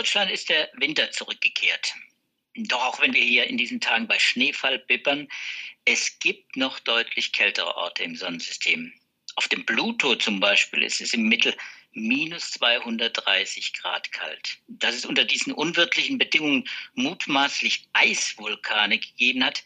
Deutschland ist der Winter zurückgekehrt. Doch auch wenn wir hier in diesen Tagen bei Schneefall bippern, es gibt noch deutlich kältere Orte im Sonnensystem. Auf dem Pluto zum Beispiel ist es im Mittel minus 230 Grad kalt. Dass es unter diesen unwirtlichen Bedingungen mutmaßlich Eisvulkane gegeben hat,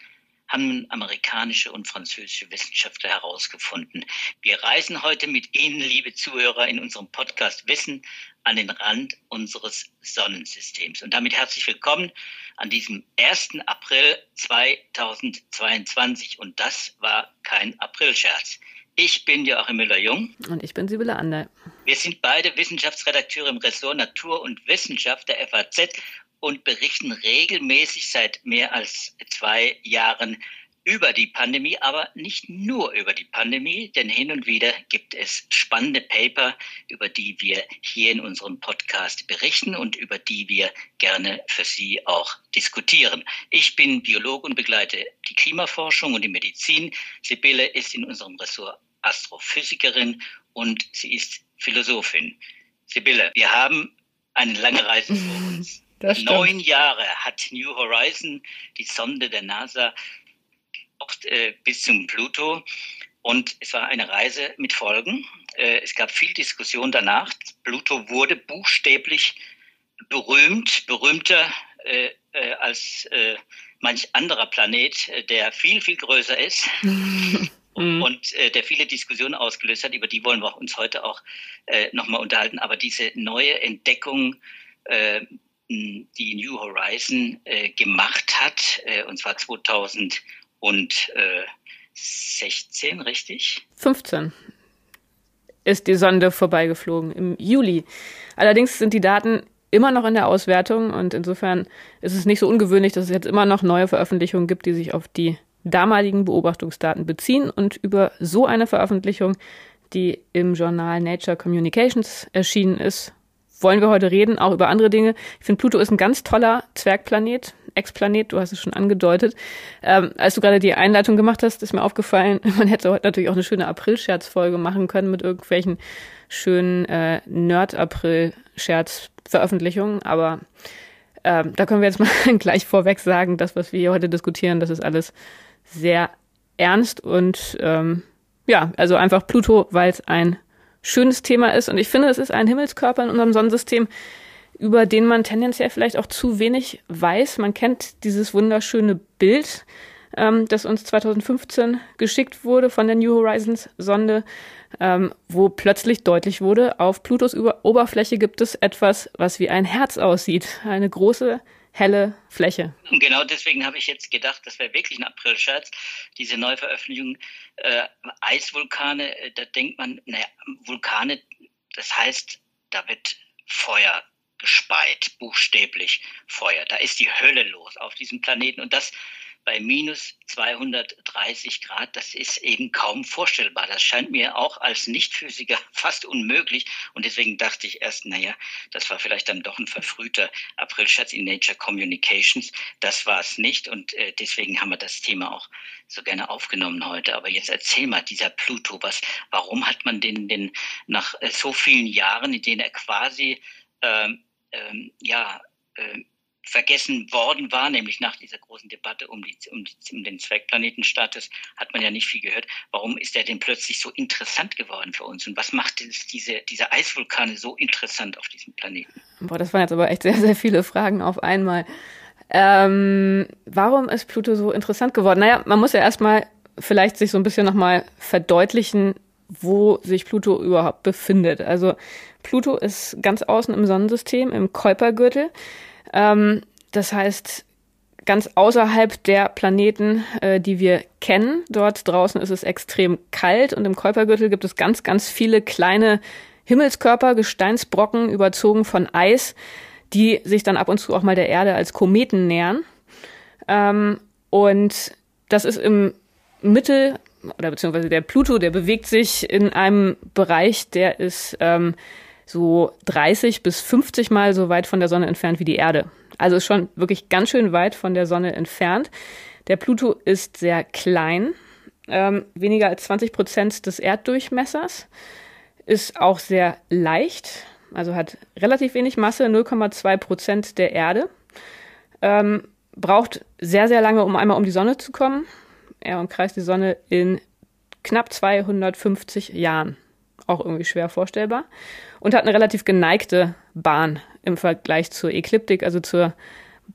haben amerikanische und französische Wissenschaftler herausgefunden. Wir reisen heute mit Ihnen, liebe Zuhörer, in unserem Podcast Wissen an den Rand unseres Sonnensystems. Und damit herzlich willkommen an diesem 1. April 2022. Und das war kein Aprilscherz. Ich bin Joachim Müller-Jung. Und ich bin Sibylle Ander. Wir sind beide Wissenschaftsredakteure im Ressort Natur und Wissenschaft der FAZ und berichten regelmäßig seit mehr als zwei Jahren über die Pandemie, aber nicht nur über die Pandemie, denn hin und wieder gibt es spannende Paper, über die wir hier in unserem Podcast berichten und über die wir gerne für Sie auch diskutieren. Ich bin Biologe und begleite die Klimaforschung und die Medizin. Sibylle ist in unserem Ressort Astrophysikerin und sie ist Philosophin. Sibylle, wir haben eine lange Reise vor uns. Neun Jahre hat New Horizon, die Sonde der NASA, bis zum Pluto. Und es war eine Reise mit Folgen. Äh, es gab viel Diskussion danach. Pluto wurde buchstäblich berühmt, berühmter äh, äh als äh, manch anderer Planet, äh, der viel, viel größer ist. und äh, der viele Diskussionen ausgelöst hat, über die wollen wir uns heute auch äh, nochmal unterhalten. Aber diese neue Entdeckung äh, die New Horizon äh, gemacht hat, äh, und zwar 2016, richtig? 15 ist die Sonde vorbeigeflogen im Juli. Allerdings sind die Daten immer noch in der Auswertung und insofern ist es nicht so ungewöhnlich, dass es jetzt immer noch neue Veröffentlichungen gibt, die sich auf die damaligen Beobachtungsdaten beziehen und über so eine Veröffentlichung, die im Journal Nature Communications erschienen ist, wollen wir heute reden, auch über andere Dinge. Ich finde, Pluto ist ein ganz toller Zwergplanet, Explanet, du hast es schon angedeutet. Ähm, als du gerade die Einleitung gemacht hast, ist mir aufgefallen, man hätte heute natürlich auch eine schöne April-Scherz-Folge machen können mit irgendwelchen schönen äh, Nerd-April-Scherz-Veröffentlichungen, aber ähm, da können wir jetzt mal gleich vorweg sagen, das, was wir hier heute diskutieren, das ist alles sehr ernst und ähm, ja, also einfach Pluto, weil es ein schönes Thema ist. Und ich finde, es ist ein Himmelskörper in unserem Sonnensystem, über den man tendenziell vielleicht auch zu wenig weiß. Man kennt dieses wunderschöne Bild, ähm, das uns 2015 geschickt wurde von der New Horizons Sonde, ähm, wo plötzlich deutlich wurde, auf Plutos Oberfläche gibt es etwas, was wie ein Herz aussieht. Eine große helle Fläche. Und genau deswegen habe ich jetzt gedacht, das wäre wirklich ein April-Scherz, diese Neuveröffentlichung äh, Eisvulkane, äh, da denkt man, naja, Vulkane, das heißt, da wird Feuer gespeit, buchstäblich Feuer. Da ist die Hölle los auf diesem Planeten und das bei minus 230 Grad, das ist eben kaum vorstellbar. Das scheint mir auch als Nichtphysiker fast unmöglich. Und deswegen dachte ich erst, naja, das war vielleicht dann doch ein verfrühter Aprilscherz in Nature Communications. Das war es nicht. Und äh, deswegen haben wir das Thema auch so gerne aufgenommen heute. Aber jetzt erzähl mal, dieser Pluto, was, warum hat man den, den nach äh, so vielen Jahren, in denen er quasi, ähm, ähm, ja, äh, vergessen worden war, nämlich nach dieser großen Debatte um, die, um, die, um den Zwergplanetenstatus, hat man ja nicht viel gehört. Warum ist er denn plötzlich so interessant geworden für uns? Und was macht diese, diese Eisvulkane so interessant auf diesem Planeten? Boah, das waren jetzt aber echt sehr, sehr viele Fragen auf einmal. Ähm, warum ist Pluto so interessant geworden? Naja, man muss ja erstmal vielleicht sich so ein bisschen nochmal verdeutlichen, wo sich Pluto überhaupt befindet. Also Pluto ist ganz außen im Sonnensystem, im Kuipergürtel. Ähm, das heißt, ganz außerhalb der Planeten, äh, die wir kennen. Dort draußen ist es extrem kalt und im Kuipergürtel gibt es ganz, ganz viele kleine Himmelskörper, Gesteinsbrocken, überzogen von Eis, die sich dann ab und zu auch mal der Erde als Kometen nähern. Ähm, und das ist im Mittel, oder beziehungsweise der Pluto, der bewegt sich in einem Bereich, der ist ähm, so 30 bis 50 Mal so weit von der Sonne entfernt wie die Erde. Also ist schon wirklich ganz schön weit von der Sonne entfernt. Der Pluto ist sehr klein, ähm, weniger als 20 Prozent des Erddurchmessers, ist auch sehr leicht. also hat relativ wenig Masse, 0,2 Prozent der Erde. Ähm, braucht sehr, sehr lange, um einmal um die Sonne zu kommen. Er umkreist die Sonne in knapp 250 Jahren. Auch irgendwie schwer vorstellbar. Und hat eine relativ geneigte Bahn im Vergleich zur Ekliptik, also zur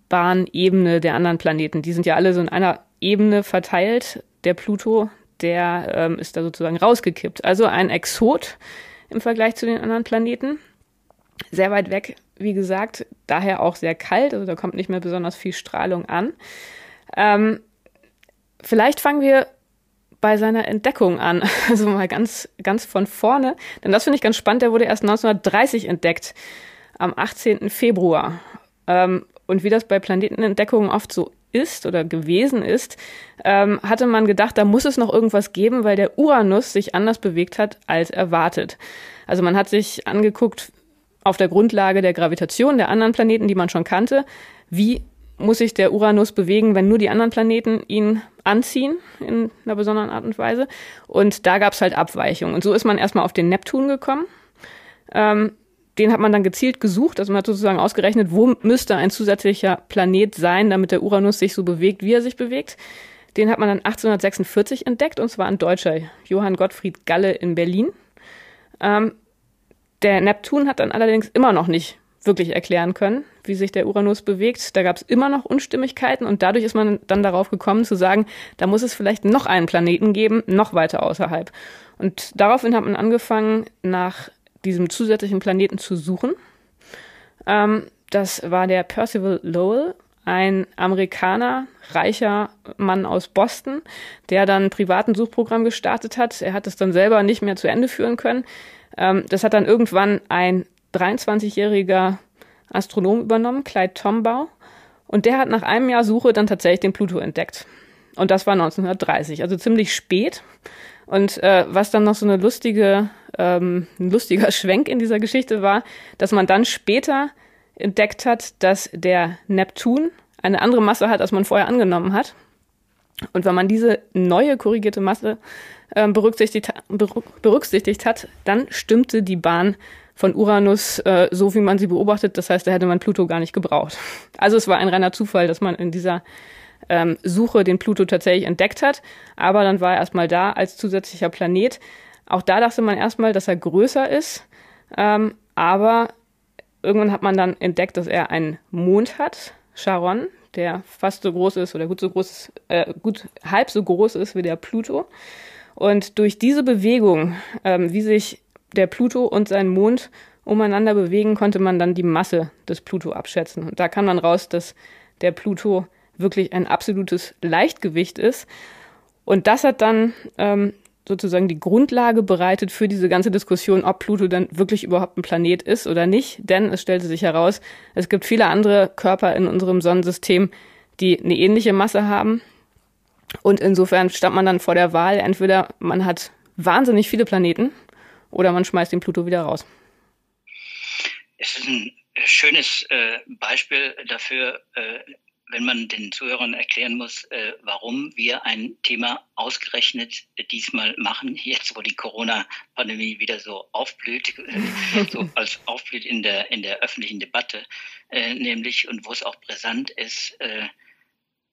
Bahnebene der anderen Planeten. Die sind ja alle so in einer Ebene verteilt. Der Pluto, der ähm, ist da sozusagen rausgekippt. Also ein Exot im Vergleich zu den anderen Planeten. Sehr weit weg, wie gesagt, daher auch sehr kalt, also da kommt nicht mehr besonders viel Strahlung an. Ähm, vielleicht fangen wir bei seiner Entdeckung an, also mal ganz, ganz von vorne, denn das finde ich ganz spannend, der wurde erst 1930 entdeckt, am 18. Februar. Ähm, und wie das bei Planetenentdeckungen oft so ist oder gewesen ist, ähm, hatte man gedacht, da muss es noch irgendwas geben, weil der Uranus sich anders bewegt hat als erwartet. Also man hat sich angeguckt auf der Grundlage der Gravitation der anderen Planeten, die man schon kannte, wie muss sich der Uranus bewegen, wenn nur die anderen Planeten ihn anziehen in einer besonderen Art und Weise. Und da gab es halt Abweichungen. Und so ist man erstmal auf den Neptun gekommen. Ähm, den hat man dann gezielt gesucht. Also man hat sozusagen ausgerechnet, wo müsste ein zusätzlicher Planet sein, damit der Uranus sich so bewegt, wie er sich bewegt. Den hat man dann 1846 entdeckt, und zwar ein Deutscher, Johann Gottfried Galle in Berlin. Ähm, der Neptun hat dann allerdings immer noch nicht wirklich erklären können, wie sich der Uranus bewegt. Da gab es immer noch Unstimmigkeiten und dadurch ist man dann darauf gekommen zu sagen, da muss es vielleicht noch einen Planeten geben, noch weiter außerhalb. Und daraufhin hat man angefangen, nach diesem zusätzlichen Planeten zu suchen. Ähm, das war der Percival Lowell, ein Amerikaner, reicher Mann aus Boston, der dann ein privaten Suchprogramm gestartet hat. Er hat es dann selber nicht mehr zu Ende führen können. Ähm, das hat dann irgendwann ein 23-jähriger Astronom übernommen, Clyde Tombaugh. Und der hat nach einem Jahr Suche dann tatsächlich den Pluto entdeckt. Und das war 1930, also ziemlich spät. Und äh, was dann noch so eine lustige, ähm, ein lustiger Schwenk in dieser Geschichte war, dass man dann später entdeckt hat, dass der Neptun eine andere Masse hat, als man vorher angenommen hat. Und wenn man diese neue korrigierte Masse äh, berücksichtigt, berücksichtigt hat, dann stimmte die Bahn von Uranus äh, so, wie man sie beobachtet. Das heißt, da hätte man Pluto gar nicht gebraucht. Also es war ein reiner Zufall, dass man in dieser ähm, Suche den Pluto tatsächlich entdeckt hat. Aber dann war er erstmal da als zusätzlicher Planet. Auch da dachte man erstmal, dass er größer ist. Ähm, aber irgendwann hat man dann entdeckt, dass er einen Mond hat, Charon, der fast so groß ist oder gut so groß, äh, gut halb so groß ist wie der Pluto. Und durch diese Bewegung, ähm, wie sich der Pluto und sein Mond umeinander bewegen, konnte man dann die Masse des Pluto abschätzen. Und da kam dann raus, dass der Pluto wirklich ein absolutes Leichtgewicht ist. Und das hat dann ähm, sozusagen die Grundlage bereitet für diese ganze Diskussion, ob Pluto dann wirklich überhaupt ein Planet ist oder nicht. Denn es stellte sich heraus, es gibt viele andere Körper in unserem Sonnensystem, die eine ähnliche Masse haben, und insofern stand man dann vor der Wahl, entweder man hat wahnsinnig viele Planeten oder man schmeißt den Pluto wieder raus. Es ist ein schönes äh, Beispiel dafür, äh, wenn man den Zuhörern erklären muss, äh, warum wir ein Thema ausgerechnet diesmal machen, jetzt wo die Corona-Pandemie wieder so aufblüht, äh, so als aufblüht in der, in der öffentlichen Debatte, äh, nämlich und wo es auch brisant ist, äh,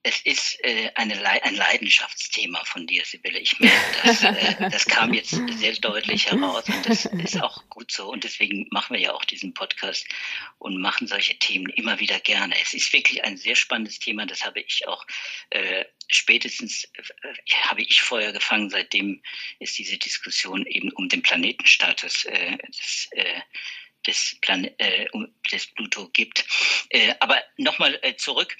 es ist äh, eine Le ein Leidenschaftsthema von dir, Sibylle. Ich merke das. Äh, das kam jetzt sehr deutlich heraus und das ist auch gut so. Und deswegen machen wir ja auch diesen Podcast und machen solche Themen immer wieder gerne. Es ist wirklich ein sehr spannendes Thema. Das habe ich auch äh, spätestens, äh, habe ich vorher gefangen. Seitdem ist diese Diskussion eben um den Planetenstatus äh, des, äh, des, Plan des Pluto gibt. Aber nochmal zurück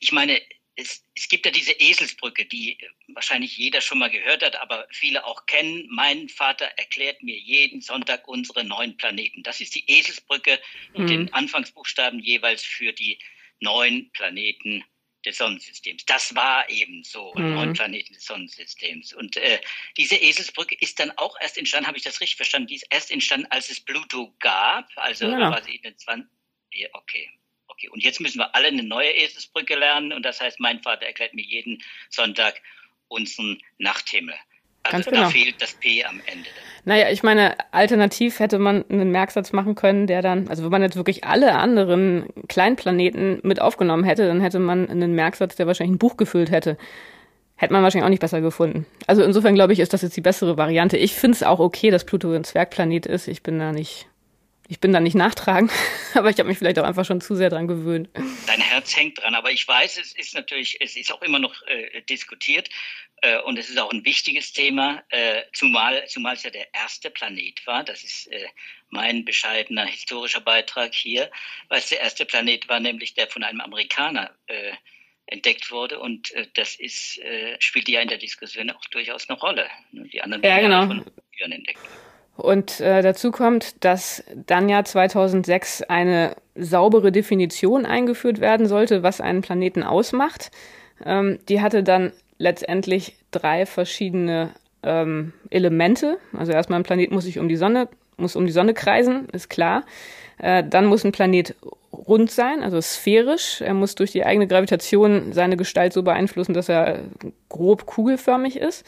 ich meine, es, es, gibt ja diese Eselsbrücke, die wahrscheinlich jeder schon mal gehört hat, aber viele auch kennen. Mein Vater erklärt mir jeden Sonntag unsere neun Planeten. Das ist die Eselsbrücke mit mhm. den Anfangsbuchstaben jeweils für die neun Planeten des Sonnensystems. Das war eben so, mhm. neun Planeten des Sonnensystems. Und äh, diese Eselsbrücke ist dann auch erst entstanden, habe ich das richtig verstanden, die ist erst entstanden, als es Pluto gab, also ja. quasi in den 20. Ja, okay. Okay, und jetzt müssen wir alle eine neue Eselsbrücke lernen. Und das heißt, mein Vater erklärt mir jeden Sonntag unseren Nachthimmel. Also Ganz genau. da fehlt das P am Ende. Naja, ich meine, alternativ hätte man einen Merksatz machen können, der dann, also wenn man jetzt wirklich alle anderen Kleinplaneten mit aufgenommen hätte, dann hätte man einen Merksatz, der wahrscheinlich ein Buch gefüllt hätte. Hätte man wahrscheinlich auch nicht besser gefunden. Also insofern glaube ich, ist das jetzt die bessere Variante. Ich finde es auch okay, dass Pluto ein Zwergplanet ist. Ich bin da nicht ich bin da nicht nachtragend, aber ich habe mich vielleicht auch einfach schon zu sehr dran gewöhnt. Dein Herz hängt dran, aber ich weiß, es ist natürlich, es ist auch immer noch äh, diskutiert äh, und es ist auch ein wichtiges Thema, äh, zumal, zumal es ja der erste Planet war. Das ist äh, mein bescheidener historischer Beitrag hier, weil es der erste Planet war, nämlich der von einem Amerikaner äh, entdeckt wurde und äh, das ist, spielt ja in der Diskussion auch durchaus eine Rolle. Die anderen ja, genau. von entdeckt. Und äh, dazu kommt, dass dann ja 2006 eine saubere Definition eingeführt werden sollte, was einen Planeten ausmacht. Ähm, die hatte dann letztendlich drei verschiedene ähm, Elemente. Also erstmal ein Planet muss sich um die Sonne, muss um die Sonne kreisen, ist klar. Äh, dann muss ein Planet rund sein, also sphärisch. Er muss durch die eigene Gravitation seine Gestalt so beeinflussen, dass er grob kugelförmig ist.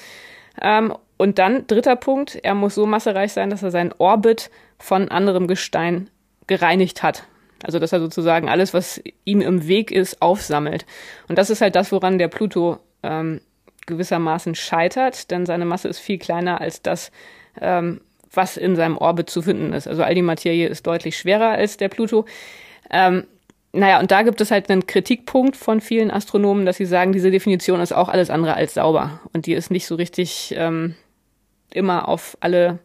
Ähm, und dann, dritter Punkt, er muss so massereich sein, dass er seinen Orbit von anderem Gestein gereinigt hat. Also, dass er sozusagen alles, was ihm im Weg ist, aufsammelt. Und das ist halt das, woran der Pluto ähm, gewissermaßen scheitert, denn seine Masse ist viel kleiner als das, ähm, was in seinem Orbit zu finden ist. Also all die Materie ist deutlich schwerer als der Pluto. Ähm, naja, und da gibt es halt einen Kritikpunkt von vielen Astronomen, dass sie sagen, diese Definition ist auch alles andere als sauber und die ist nicht so richtig ähm, immer auf alle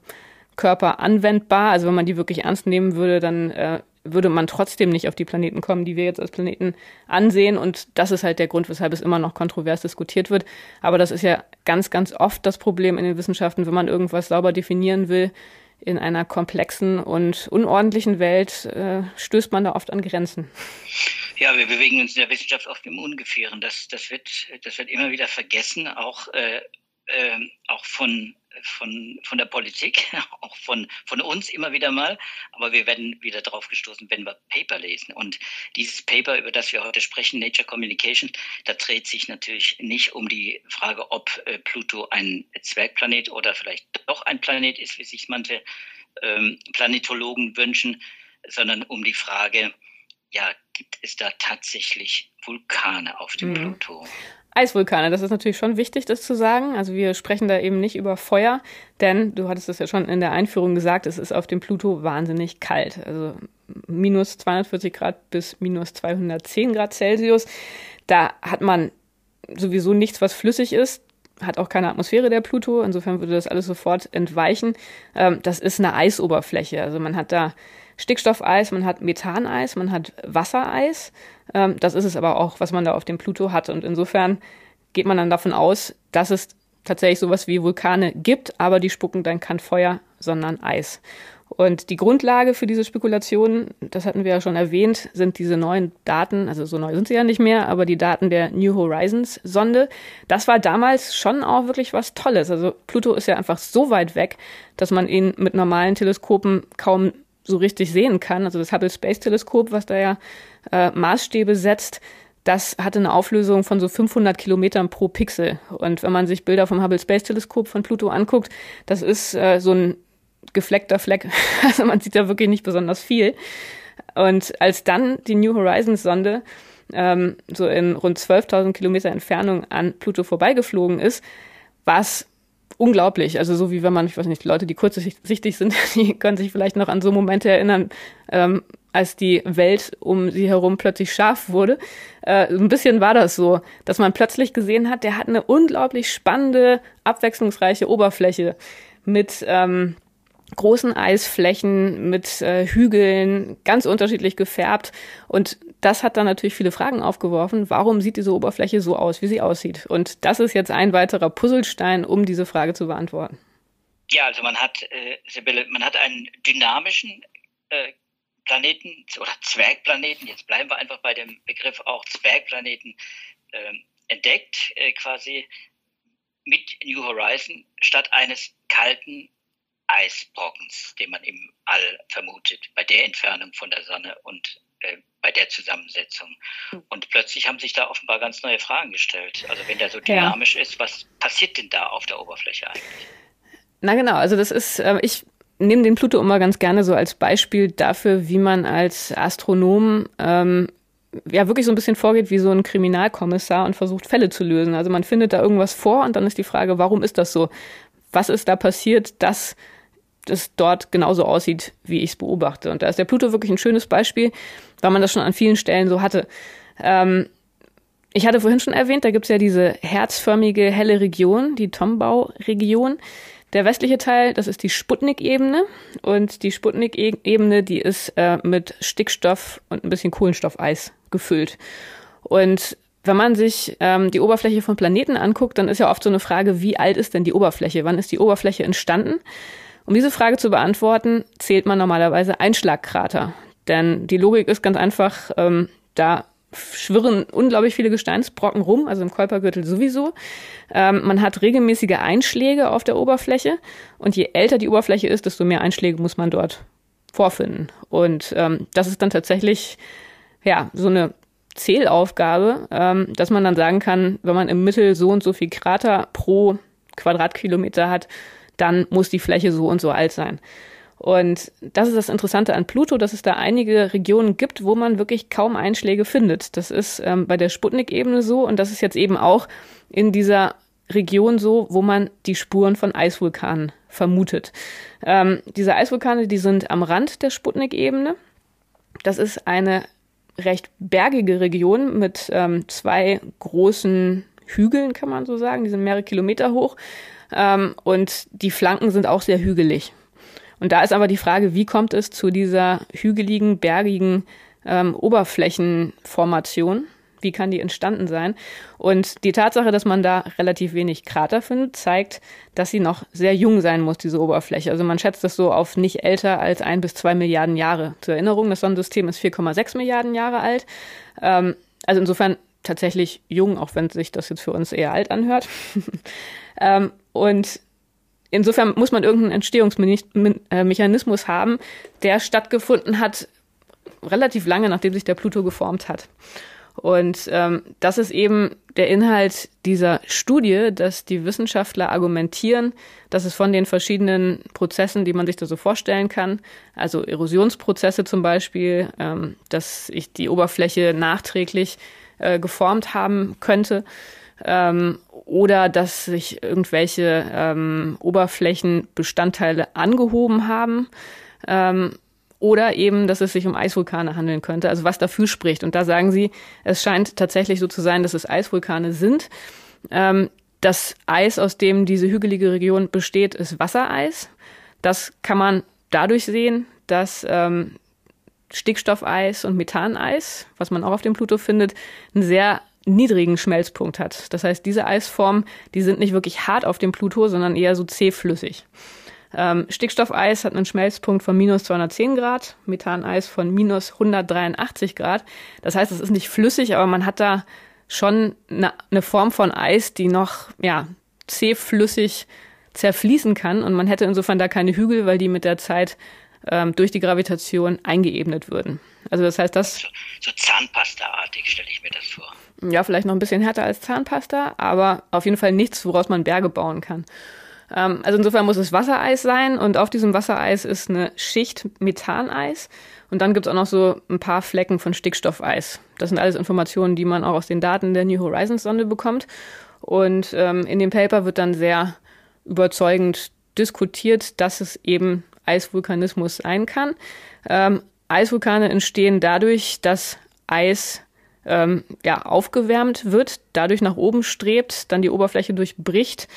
Körper anwendbar. Also wenn man die wirklich ernst nehmen würde, dann äh, würde man trotzdem nicht auf die Planeten kommen, die wir jetzt als Planeten ansehen. Und das ist halt der Grund, weshalb es immer noch kontrovers diskutiert wird. Aber das ist ja ganz, ganz oft das Problem in den Wissenschaften, wenn man irgendwas sauber definieren will, in einer komplexen und unordentlichen Welt äh, stößt man da oft an Grenzen. Ja, wir bewegen uns in der Wissenschaft oft im Ungefähren. Das, das, wird, das wird immer wieder vergessen, auch, äh, äh, auch von von, von der Politik, auch von, von uns immer wieder mal. Aber wir werden wieder drauf gestoßen, wenn wir Paper lesen. Und dieses Paper, über das wir heute sprechen, Nature Communication, da dreht sich natürlich nicht um die Frage, ob äh, Pluto ein Zwergplanet oder vielleicht doch ein Planet ist, wie sich manche ähm, Planetologen wünschen, sondern um die Frage, ja, gibt es da tatsächlich Vulkane auf dem mhm. Pluto? Eisvulkane, das ist natürlich schon wichtig, das zu sagen. Also wir sprechen da eben nicht über Feuer, denn du hattest es ja schon in der Einführung gesagt, es ist auf dem Pluto wahnsinnig kalt. Also minus 240 Grad bis minus 210 Grad Celsius. Da hat man sowieso nichts, was flüssig ist. Hat auch keine Atmosphäre der Pluto, insofern würde das alles sofort entweichen. Ähm, das ist eine Eisoberfläche. Also man hat da Stickstoffeis, man hat Methaneis, man hat Wassereis. Ähm, das ist es aber auch, was man da auf dem Pluto hat. Und insofern geht man dann davon aus, dass es tatsächlich sowas wie Vulkane gibt, aber die spucken dann kein Feuer, sondern Eis. Und die Grundlage für diese Spekulationen, das hatten wir ja schon erwähnt, sind diese neuen Daten, also so neu sind sie ja nicht mehr, aber die Daten der New Horizons Sonde. Das war damals schon auch wirklich was Tolles. Also Pluto ist ja einfach so weit weg, dass man ihn mit normalen Teleskopen kaum so richtig sehen kann. Also das Hubble Space Teleskop, was da ja äh, Maßstäbe setzt, das hatte eine Auflösung von so 500 Kilometern pro Pixel. Und wenn man sich Bilder vom Hubble Space Teleskop von Pluto anguckt, das ist äh, so ein gefleckter Fleck. Also man sieht da wirklich nicht besonders viel. Und als dann die New Horizons Sonde ähm, so in rund 12.000 Kilometer Entfernung an Pluto vorbeigeflogen ist, war es unglaublich. Also so wie wenn man, ich weiß nicht, Leute, die kurzsichtig sind, die können sich vielleicht noch an so Momente erinnern, ähm, als die Welt um sie herum plötzlich scharf wurde. Äh, ein bisschen war das so, dass man plötzlich gesehen hat, der hat eine unglaublich spannende, abwechslungsreiche Oberfläche mit ähm, großen Eisflächen mit äh, Hügeln, ganz unterschiedlich gefärbt. Und das hat dann natürlich viele Fragen aufgeworfen. Warum sieht diese Oberfläche so aus, wie sie aussieht? Und das ist jetzt ein weiterer Puzzlestein, um diese Frage zu beantworten. Ja, also man hat, äh, Sibylle, man hat einen dynamischen äh, Planeten oder Zwergplaneten, jetzt bleiben wir einfach bei dem Begriff auch Zwergplaneten, äh, entdeckt, äh, quasi mit New Horizon statt eines kalten Eisbrockens, den man im All vermutet, bei der Entfernung von der Sonne und äh, bei der Zusammensetzung. Und plötzlich haben sich da offenbar ganz neue Fragen gestellt. Also wenn der so dynamisch ja. ist, was passiert denn da auf der Oberfläche eigentlich? Na genau, also das ist, äh, ich nehme den Pluto immer ganz gerne so als Beispiel dafür, wie man als Astronom ähm, ja wirklich so ein bisschen vorgeht wie so ein Kriminalkommissar und versucht Fälle zu lösen. Also man findet da irgendwas vor und dann ist die Frage, warum ist das so? Was ist da passiert, dass das dort genauso aussieht, wie ich es beobachte? Und da ist der Pluto wirklich ein schönes Beispiel, weil man das schon an vielen Stellen so hatte. Ähm, ich hatte vorhin schon erwähnt, da gibt es ja diese herzförmige helle Region, die Tombau-Region. Der westliche Teil, das ist die Sputnik-Ebene. Und die Sputnik-Ebene, die ist äh, mit Stickstoff und ein bisschen Kohlenstoffeis gefüllt. Und wenn man sich ähm, die Oberfläche von Planeten anguckt, dann ist ja oft so eine Frage, wie alt ist denn die Oberfläche? Wann ist die Oberfläche entstanden? Um diese Frage zu beantworten, zählt man normalerweise Einschlagkrater. Denn die Logik ist ganz einfach, ähm, da schwirren unglaublich viele Gesteinsbrocken rum, also im Kuipergürtel sowieso. Ähm, man hat regelmäßige Einschläge auf der Oberfläche und je älter die Oberfläche ist, desto mehr Einschläge muss man dort vorfinden. Und ähm, das ist dann tatsächlich ja so eine Zählaufgabe, ähm, dass man dann sagen kann, wenn man im Mittel so und so viel Krater pro Quadratkilometer hat, dann muss die Fläche so und so alt sein. Und das ist das Interessante an Pluto, dass es da einige Regionen gibt, wo man wirklich kaum Einschläge findet. Das ist ähm, bei der Sputnik-Ebene so und das ist jetzt eben auch in dieser Region so, wo man die Spuren von Eisvulkanen vermutet. Ähm, diese Eisvulkane, die sind am Rand der Sputnik-Ebene. Das ist eine recht bergige Region mit ähm, zwei großen Hügeln, kann man so sagen. Die sind mehrere Kilometer hoch. Ähm, und die Flanken sind auch sehr hügelig. Und da ist aber die Frage, wie kommt es zu dieser hügeligen, bergigen ähm, Oberflächenformation? Wie kann die entstanden sein? Und die Tatsache, dass man da relativ wenig Krater findet, zeigt, dass sie noch sehr jung sein muss, diese Oberfläche. Also man schätzt das so auf nicht älter als ein bis zwei Milliarden Jahre. Zur Erinnerung, das Sonnensystem ist 4,6 Milliarden Jahre alt. Ähm, also insofern tatsächlich jung, auch wenn sich das jetzt für uns eher alt anhört. ähm, und insofern muss man irgendeinen Entstehungsmechanismus haben, der stattgefunden hat relativ lange, nachdem sich der Pluto geformt hat. Und ähm, das ist eben der Inhalt dieser Studie, dass die Wissenschaftler argumentieren, dass es von den verschiedenen Prozessen, die man sich da so vorstellen kann, also Erosionsprozesse zum Beispiel, ähm, dass sich die Oberfläche nachträglich äh, geformt haben könnte, ähm, oder dass sich irgendwelche ähm, Oberflächenbestandteile angehoben haben. Ähm, oder eben, dass es sich um Eisvulkane handeln könnte, also was dafür spricht. Und da sagen sie, es scheint tatsächlich so zu sein, dass es Eisvulkane sind. Ähm, das Eis, aus dem diese hügelige Region besteht, ist Wassereis. Das kann man dadurch sehen, dass ähm, Stickstoffeis und Methaneis, was man auch auf dem Pluto findet, ein sehr niedrigen Schmelzpunkt hat. Das heißt, diese Eisformen, die sind nicht wirklich hart auf dem Pluto, sondern eher so zähflüssig. Ähm, Stickstoffeis hat einen Schmelzpunkt von minus 210 Grad, Methaneis von minus 183 Grad. Das heißt, es ist nicht flüssig, aber man hat da schon eine, eine Form von Eis, die noch ja, zähflüssig zerfließen kann. Und man hätte insofern da keine Hügel, weil die mit der Zeit ähm, durch die Gravitation eingeebnet würden. Also das heißt, das. So, so Zahnpasta-artig stelle ich mir das vor. Ja, vielleicht noch ein bisschen härter als Zahnpasta, aber auf jeden Fall nichts, woraus man Berge bauen kann. Ähm, also insofern muss es Wassereis sein und auf diesem Wassereis ist eine Schicht Methaneis und dann gibt es auch noch so ein paar Flecken von Stickstoffeis. Das sind alles Informationen, die man auch aus den Daten der New Horizons Sonde bekommt. Und ähm, in dem Paper wird dann sehr überzeugend diskutiert, dass es eben Eisvulkanismus sein kann. Ähm, Eisvulkane entstehen dadurch, dass Eis ähm, ja, aufgewärmt wird, dadurch nach oben strebt, dann die Oberfläche durchbricht,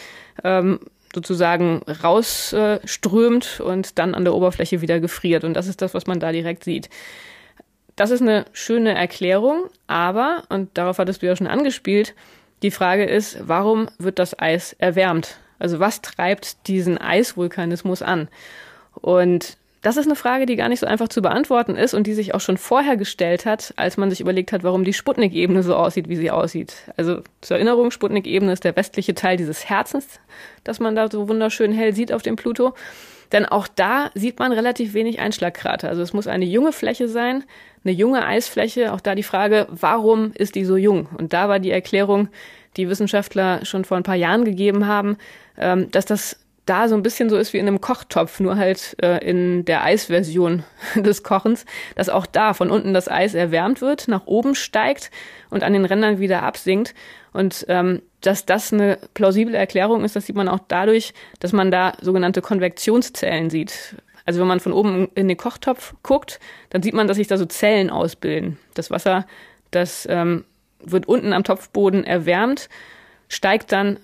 ähm, sozusagen rausströmt äh, und dann an der Oberfläche wieder gefriert. Und das ist das, was man da direkt sieht. Das ist eine schöne Erklärung, aber, und darauf hattest du ja schon angespielt, die Frage ist, warum wird das Eis erwärmt? Also was treibt diesen Eisvulkanismus an? Und das ist eine Frage, die gar nicht so einfach zu beantworten ist und die sich auch schon vorher gestellt hat, als man sich überlegt hat, warum die Sputnik-Ebene so aussieht, wie sie aussieht. Also zur Erinnerung, Sputnik-Ebene ist der westliche Teil dieses Herzens, das man da so wunderschön hell sieht auf dem Pluto. Denn auch da sieht man relativ wenig Einschlagkrater. Also es muss eine junge Fläche sein, eine junge Eisfläche. Auch da die Frage, warum ist die so jung? Und da war die Erklärung, die Wissenschaftler schon vor ein paar Jahren gegeben haben, ähm, dass das da so ein bisschen so ist wie in einem Kochtopf, nur halt äh, in der Eisversion des Kochens, dass auch da von unten das Eis erwärmt wird, nach oben steigt und an den Rändern wieder absinkt. Und ähm, dass das eine plausible Erklärung ist, das sieht man auch dadurch, dass man da sogenannte Konvektionszellen sieht. Also wenn man von oben in den Kochtopf guckt, dann sieht man, dass sich da so Zellen ausbilden. Das Wasser, das ähm, wird unten am Topfboden erwärmt, steigt dann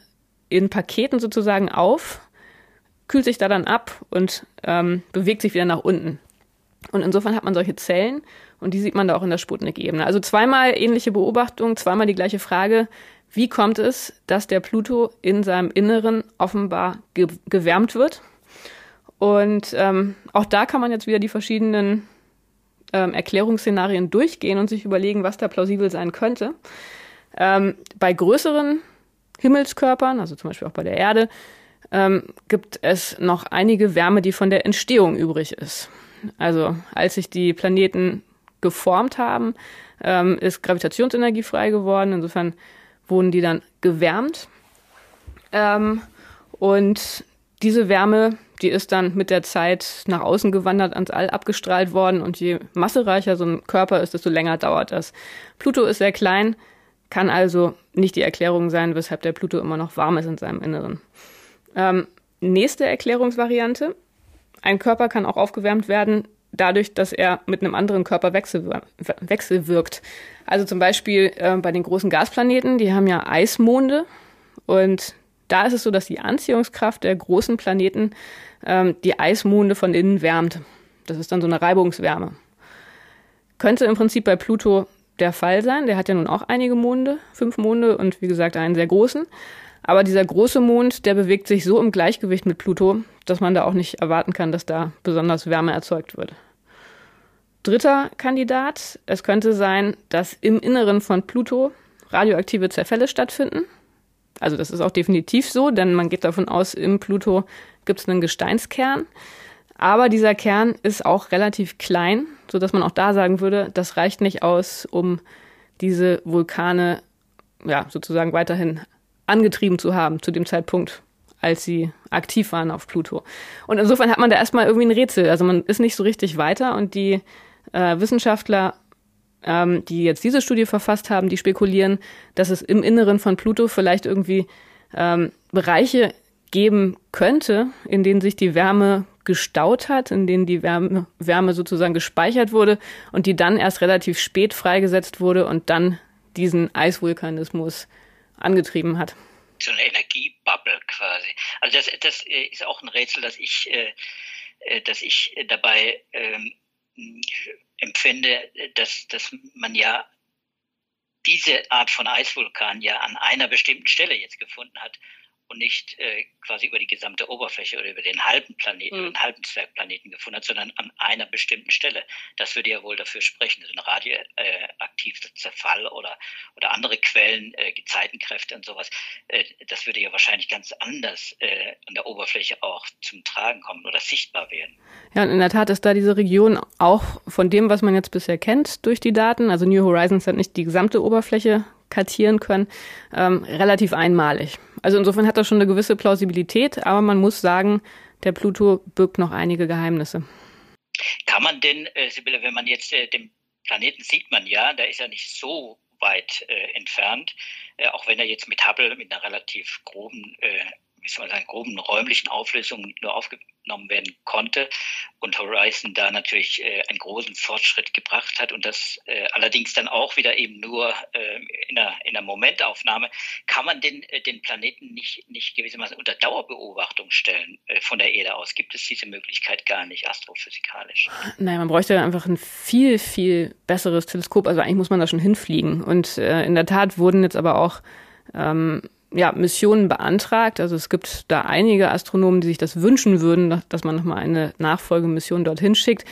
in Paketen sozusagen auf, kühlt sich da dann ab und ähm, bewegt sich wieder nach unten. Und insofern hat man solche Zellen und die sieht man da auch in der Sputnik-Ebene. Also zweimal ähnliche Beobachtungen, zweimal die gleiche Frage. Wie kommt es, dass der Pluto in seinem Inneren offenbar ge gewärmt wird? Und ähm, auch da kann man jetzt wieder die verschiedenen ähm, Erklärungsszenarien durchgehen und sich überlegen, was da plausibel sein könnte. Ähm, bei größeren Himmelskörpern, also zum Beispiel auch bei der Erde, ähm, gibt es noch einige Wärme, die von der Entstehung übrig ist. Also als sich die Planeten geformt haben, ähm, ist Gravitationsenergie frei geworden. Insofern wurden die dann gewärmt. Ähm, und diese Wärme, die ist dann mit der Zeit nach außen gewandert, ans All abgestrahlt worden. Und je massereicher so ein Körper ist, desto länger dauert das. Pluto ist sehr klein, kann also nicht die Erklärung sein, weshalb der Pluto immer noch warm ist in seinem Inneren. Ähm, nächste Erklärungsvariante. Ein Körper kann auch aufgewärmt werden, dadurch, dass er mit einem anderen Körper wechselwirkt. Also zum Beispiel äh, bei den großen Gasplaneten, die haben ja Eismonde und da ist es so, dass die Anziehungskraft der großen Planeten ähm, die Eismonde von innen wärmt. Das ist dann so eine Reibungswärme. Könnte im Prinzip bei Pluto der Fall sein. Der hat ja nun auch einige Monde, fünf Monde und wie gesagt einen sehr großen. Aber dieser große Mond, der bewegt sich so im Gleichgewicht mit Pluto, dass man da auch nicht erwarten kann, dass da besonders Wärme erzeugt wird. Dritter Kandidat, es könnte sein, dass im Inneren von Pluto radioaktive Zerfälle stattfinden. Also das ist auch definitiv so, denn man geht davon aus, im Pluto gibt es einen Gesteinskern. Aber dieser Kern ist auch relativ klein, so dass man auch da sagen würde, das reicht nicht aus, um diese Vulkane ja, sozusagen weiterhin angetrieben zu haben zu dem Zeitpunkt, als sie aktiv waren auf Pluto. Und insofern hat man da erstmal irgendwie ein Rätsel. Also man ist nicht so richtig weiter und die äh, Wissenschaftler, ähm, die jetzt diese Studie verfasst haben, die spekulieren, dass es im Inneren von Pluto vielleicht irgendwie ähm, Bereiche geben könnte, in denen sich die Wärme gestaut hat, in denen die Wärme, Wärme sozusagen gespeichert wurde und die dann erst relativ spät freigesetzt wurde und dann diesen Eisvulkanismus angetrieben hat. So eine Energiebubble quasi. Also das, das äh, ist auch ein Rätsel, das ich, äh, äh, das ich dabei ähm, empfinde, dass, dass man ja diese Art von Eisvulkan ja an einer bestimmten Stelle jetzt gefunden hat und nicht äh, quasi über die gesamte Oberfläche oder über den halben Planeten, mhm. den halben Zwergplaneten gefunden hat, sondern an einer bestimmten Stelle. Das würde ja wohl dafür sprechen, dass ein radioaktiver äh, Zerfall oder, oder andere Quellen, äh, Gezeitenkräfte und sowas, äh, das würde ja wahrscheinlich ganz anders äh, an der Oberfläche auch zum Tragen kommen oder sichtbar werden. Ja, und in der Tat ist da diese Region auch von dem, was man jetzt bisher kennt durch die Daten, also New Horizons hat nicht die gesamte Oberfläche kartieren können, ähm, relativ einmalig. Also insofern hat das schon eine gewisse Plausibilität, aber man muss sagen, der Pluto birgt noch einige Geheimnisse. Kann man denn, äh, Sibylle, wenn man jetzt äh, den Planeten sieht man ja, da ist er nicht so weit äh, entfernt, äh, auch wenn er jetzt mit Hubble mit einer relativ groben, man sagen, groben räumlichen Auflösung nur aufgenommen genommen werden konnte und Horizon da natürlich äh, einen großen Fortschritt gebracht hat und das äh, allerdings dann auch wieder eben nur äh, in, einer, in einer Momentaufnahme, kann man den, äh, den Planeten nicht, nicht gewissermaßen unter Dauerbeobachtung stellen äh, von der Erde aus. Gibt es diese Möglichkeit gar nicht astrophysikalisch? Nein, man bräuchte einfach ein viel, viel besseres Teleskop. Also eigentlich muss man da schon hinfliegen. Und äh, in der Tat wurden jetzt aber auch ähm, ja, Missionen beantragt. Also es gibt da einige Astronomen, die sich das wünschen würden, dass man nochmal eine Nachfolgemission dorthin schickt.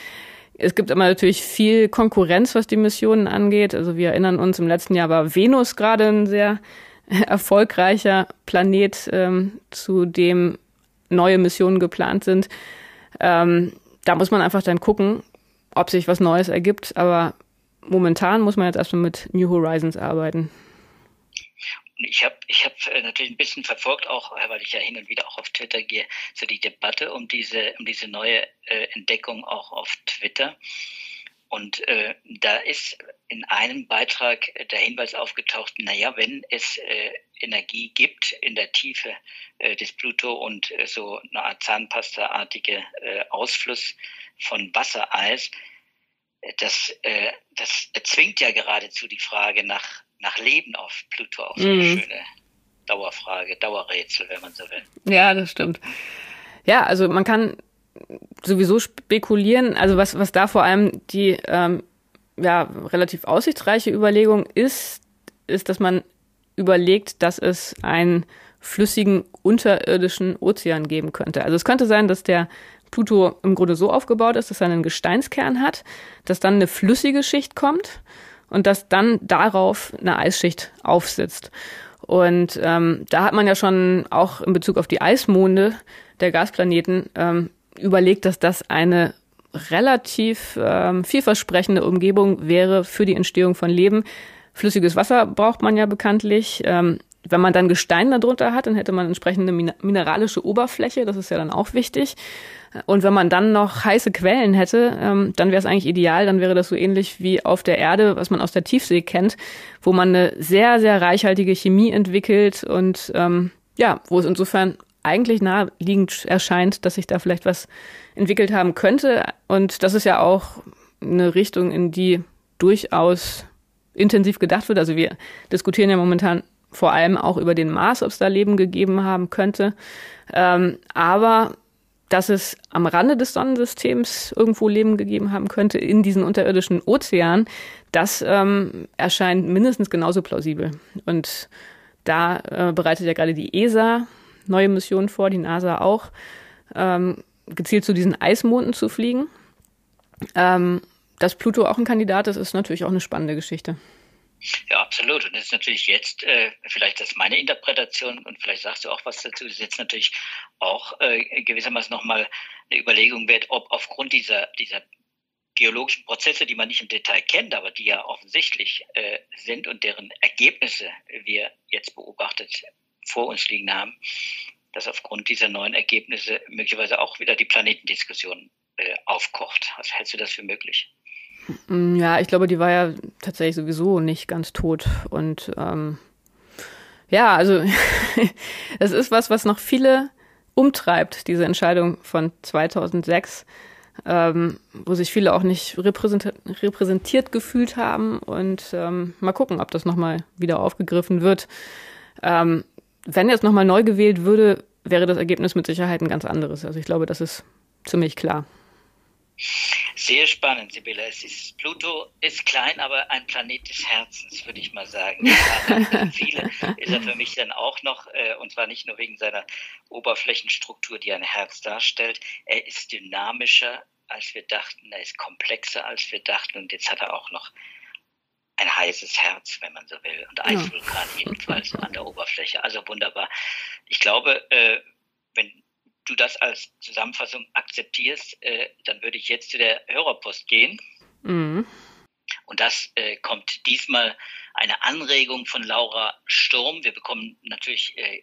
Es gibt aber natürlich viel Konkurrenz, was die Missionen angeht. Also wir erinnern uns, im letzten Jahr war Venus gerade ein sehr erfolgreicher Planet, ähm, zu dem neue Missionen geplant sind. Ähm, da muss man einfach dann gucken, ob sich was Neues ergibt. Aber momentan muss man jetzt erstmal mit New Horizons arbeiten. Ich habe ich hab äh, natürlich ein bisschen verfolgt, auch äh, weil ich ja hin und wieder auch auf Twitter gehe, so die Debatte um diese, um diese neue äh, Entdeckung auch auf Twitter. Und äh, da ist in einem Beitrag der Hinweis aufgetaucht, naja, wenn es äh, Energie gibt in der Tiefe äh, des Pluto und so eine Art Zahnpasta-artige Ausfluss von Wassereis, das, das zwingt ja geradezu die Frage nach, nach Leben auf Pluto, auch so eine mhm. schöne Dauerfrage, Dauerrätsel, wenn man so will. Ja, das stimmt. Ja, also man kann sowieso spekulieren, also was, was da vor allem die ähm, ja, relativ aussichtsreiche Überlegung ist, ist, dass man überlegt, dass es einen flüssigen unterirdischen Ozean geben könnte. Also es könnte sein, dass der Pluto im Grunde so aufgebaut ist, dass er einen Gesteinskern hat, dass dann eine flüssige Schicht kommt und dass dann darauf eine Eisschicht aufsitzt. Und ähm, da hat man ja schon auch in Bezug auf die Eismonde der Gasplaneten ähm, überlegt, dass das eine relativ ähm, vielversprechende Umgebung wäre für die Entstehung von Leben. Flüssiges Wasser braucht man ja bekanntlich. Ähm, wenn man dann Gestein darunter hat, dann hätte man entsprechende mineralische Oberfläche, das ist ja dann auch wichtig. Und wenn man dann noch heiße Quellen hätte, ähm, dann wäre es eigentlich ideal, dann wäre das so ähnlich wie auf der Erde, was man aus der Tiefsee kennt, wo man eine sehr, sehr reichhaltige Chemie entwickelt und ähm, ja, wo es insofern eigentlich naheliegend erscheint, dass sich da vielleicht was entwickelt haben könnte. Und das ist ja auch eine Richtung, in die durchaus intensiv gedacht wird. Also wir diskutieren ja momentan vor allem auch über den Mars, ob es da Leben gegeben haben könnte. Ähm, aber dass es am Rande des Sonnensystems irgendwo Leben gegeben haben könnte, in diesen unterirdischen Ozeanen, das ähm, erscheint mindestens genauso plausibel. Und da äh, bereitet ja gerade die ESA neue Missionen vor, die NASA auch, ähm, gezielt zu diesen Eismonden zu fliegen. Ähm, dass Pluto auch ein Kandidat ist, ist natürlich auch eine spannende Geschichte. Ja, absolut. Und das ist natürlich jetzt, äh, vielleicht das ist meine Interpretation und vielleicht sagst du auch was dazu, ist jetzt natürlich auch äh, gewissermaßen nochmal eine Überlegung wert, ob aufgrund dieser, dieser geologischen Prozesse, die man nicht im Detail kennt, aber die ja offensichtlich äh, sind und deren Ergebnisse wir jetzt beobachtet vor uns liegen haben, dass aufgrund dieser neuen Ergebnisse möglicherweise auch wieder die Planetendiskussion äh, aufkocht. Was hältst du das für möglich? Mm, ja, ich glaube, die war ja tatsächlich sowieso nicht ganz tot. Und ähm, ja, also es ist was, was noch viele umtreibt, diese Entscheidung von 2006, ähm, wo sich viele auch nicht repräsentiert, repräsentiert gefühlt haben. Und ähm, mal gucken, ob das nochmal wieder aufgegriffen wird. Ähm, wenn jetzt nochmal neu gewählt würde, wäre das Ergebnis mit Sicherheit ein ganz anderes. Also ich glaube, das ist ziemlich klar. Sehr spannend, Sibylle. Es ist, Pluto ist klein, aber ein Planet des Herzens, würde ich mal sagen. Ja, viele ist er für mich dann auch noch, äh, und zwar nicht nur wegen seiner Oberflächenstruktur, die ein Herz darstellt. Er ist dynamischer, als wir dachten. Er ist komplexer, als wir dachten. Und jetzt hat er auch noch ein heißes Herz, wenn man so will, und Eisvulkan ja. jedenfalls an der Oberfläche. Also wunderbar. Ich glaube, äh, wenn du das als Zusammenfassung akzeptierst, äh, dann würde ich jetzt zu der Hörerpost gehen. Mhm. Und das äh, kommt diesmal eine Anregung von Laura Sturm. Wir bekommen natürlich äh,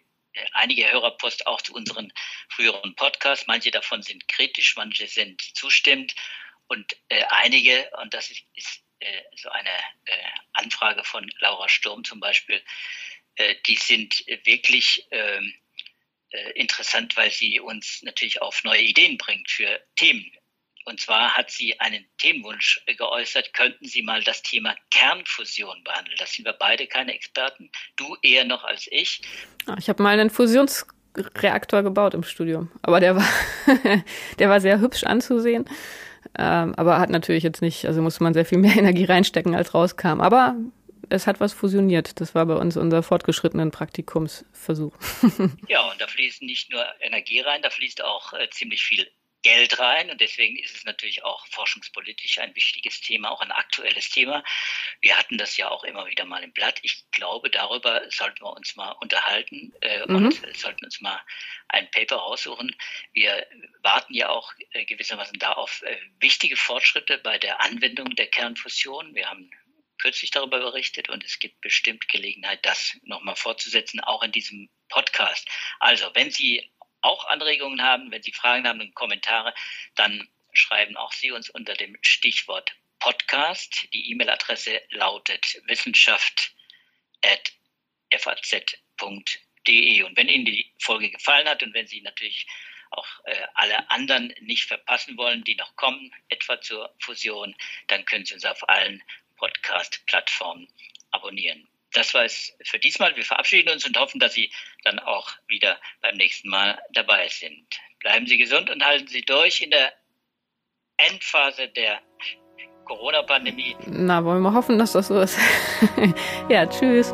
einige Hörerpost auch zu unseren früheren Podcasts. Manche davon sind kritisch, manche sind zustimmend und äh, einige, und das ist, ist äh, so eine äh, Anfrage von Laura Sturm zum Beispiel, äh, die sind wirklich ähm, interessant, weil sie uns natürlich auf neue Ideen bringt für Themen. Und zwar hat sie einen Themenwunsch geäußert, könnten Sie mal das Thema Kernfusion behandeln. Das sind wir beide keine Experten, du eher noch als ich. Ah, ich habe mal einen Fusionsreaktor gebaut im Studium, aber der war, der war sehr hübsch anzusehen. Ähm, aber hat natürlich jetzt nicht, also musste man sehr viel mehr Energie reinstecken, als rauskam. Aber es hat was fusioniert. Das war bei uns unser fortgeschrittenen Praktikumsversuch. ja, und da fließt nicht nur Energie rein, da fließt auch äh, ziemlich viel Geld rein und deswegen ist es natürlich auch forschungspolitisch ein wichtiges Thema, auch ein aktuelles Thema. Wir hatten das ja auch immer wieder mal im Blatt. Ich glaube, darüber sollten wir uns mal unterhalten äh, mhm. und sollten uns mal ein Paper raussuchen. Wir warten ja auch äh, gewissermaßen da auf äh, wichtige Fortschritte bei der Anwendung der Kernfusion. Wir haben kürzlich darüber berichtet und es gibt bestimmt Gelegenheit, das nochmal fortzusetzen, auch in diesem Podcast. Also, wenn Sie auch Anregungen haben, wenn Sie Fragen haben und Kommentare, dann schreiben auch Sie uns unter dem Stichwort Podcast. Die E-Mail-Adresse lautet wissenschaft.faz.de. Und wenn Ihnen die Folge gefallen hat und wenn Sie natürlich auch äh, alle anderen nicht verpassen wollen, die noch kommen, etwa zur Fusion, dann können Sie uns auf allen Podcast-Plattformen abonnieren das war es für diesmal. Wir verabschieden uns und hoffen, dass Sie dann auch wieder beim nächsten Mal dabei sind. Bleiben Sie gesund und halten Sie durch in der Endphase der Corona-Pandemie. Na, wollen wir hoffen, dass das so ist. ja, tschüss.